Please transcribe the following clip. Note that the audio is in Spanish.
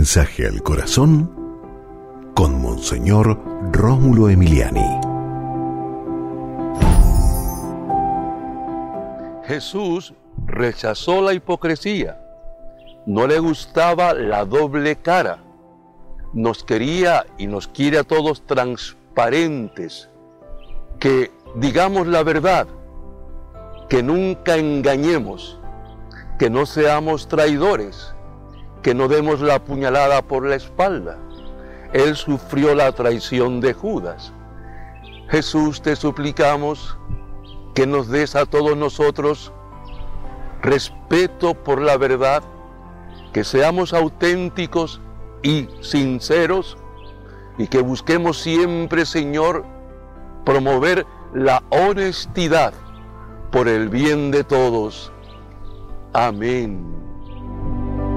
mensaje al corazón con Monseñor Rómulo Emiliani. Jesús rechazó la hipocresía, no le gustaba la doble cara, nos quería y nos quiere a todos transparentes, que digamos la verdad, que nunca engañemos, que no seamos traidores, que no demos la puñalada por la espalda. Él sufrió la traición de Judas. Jesús, te suplicamos que nos des a todos nosotros respeto por la verdad, que seamos auténticos y sinceros y que busquemos siempre, Señor, promover la honestidad por el bien de todos. Amén.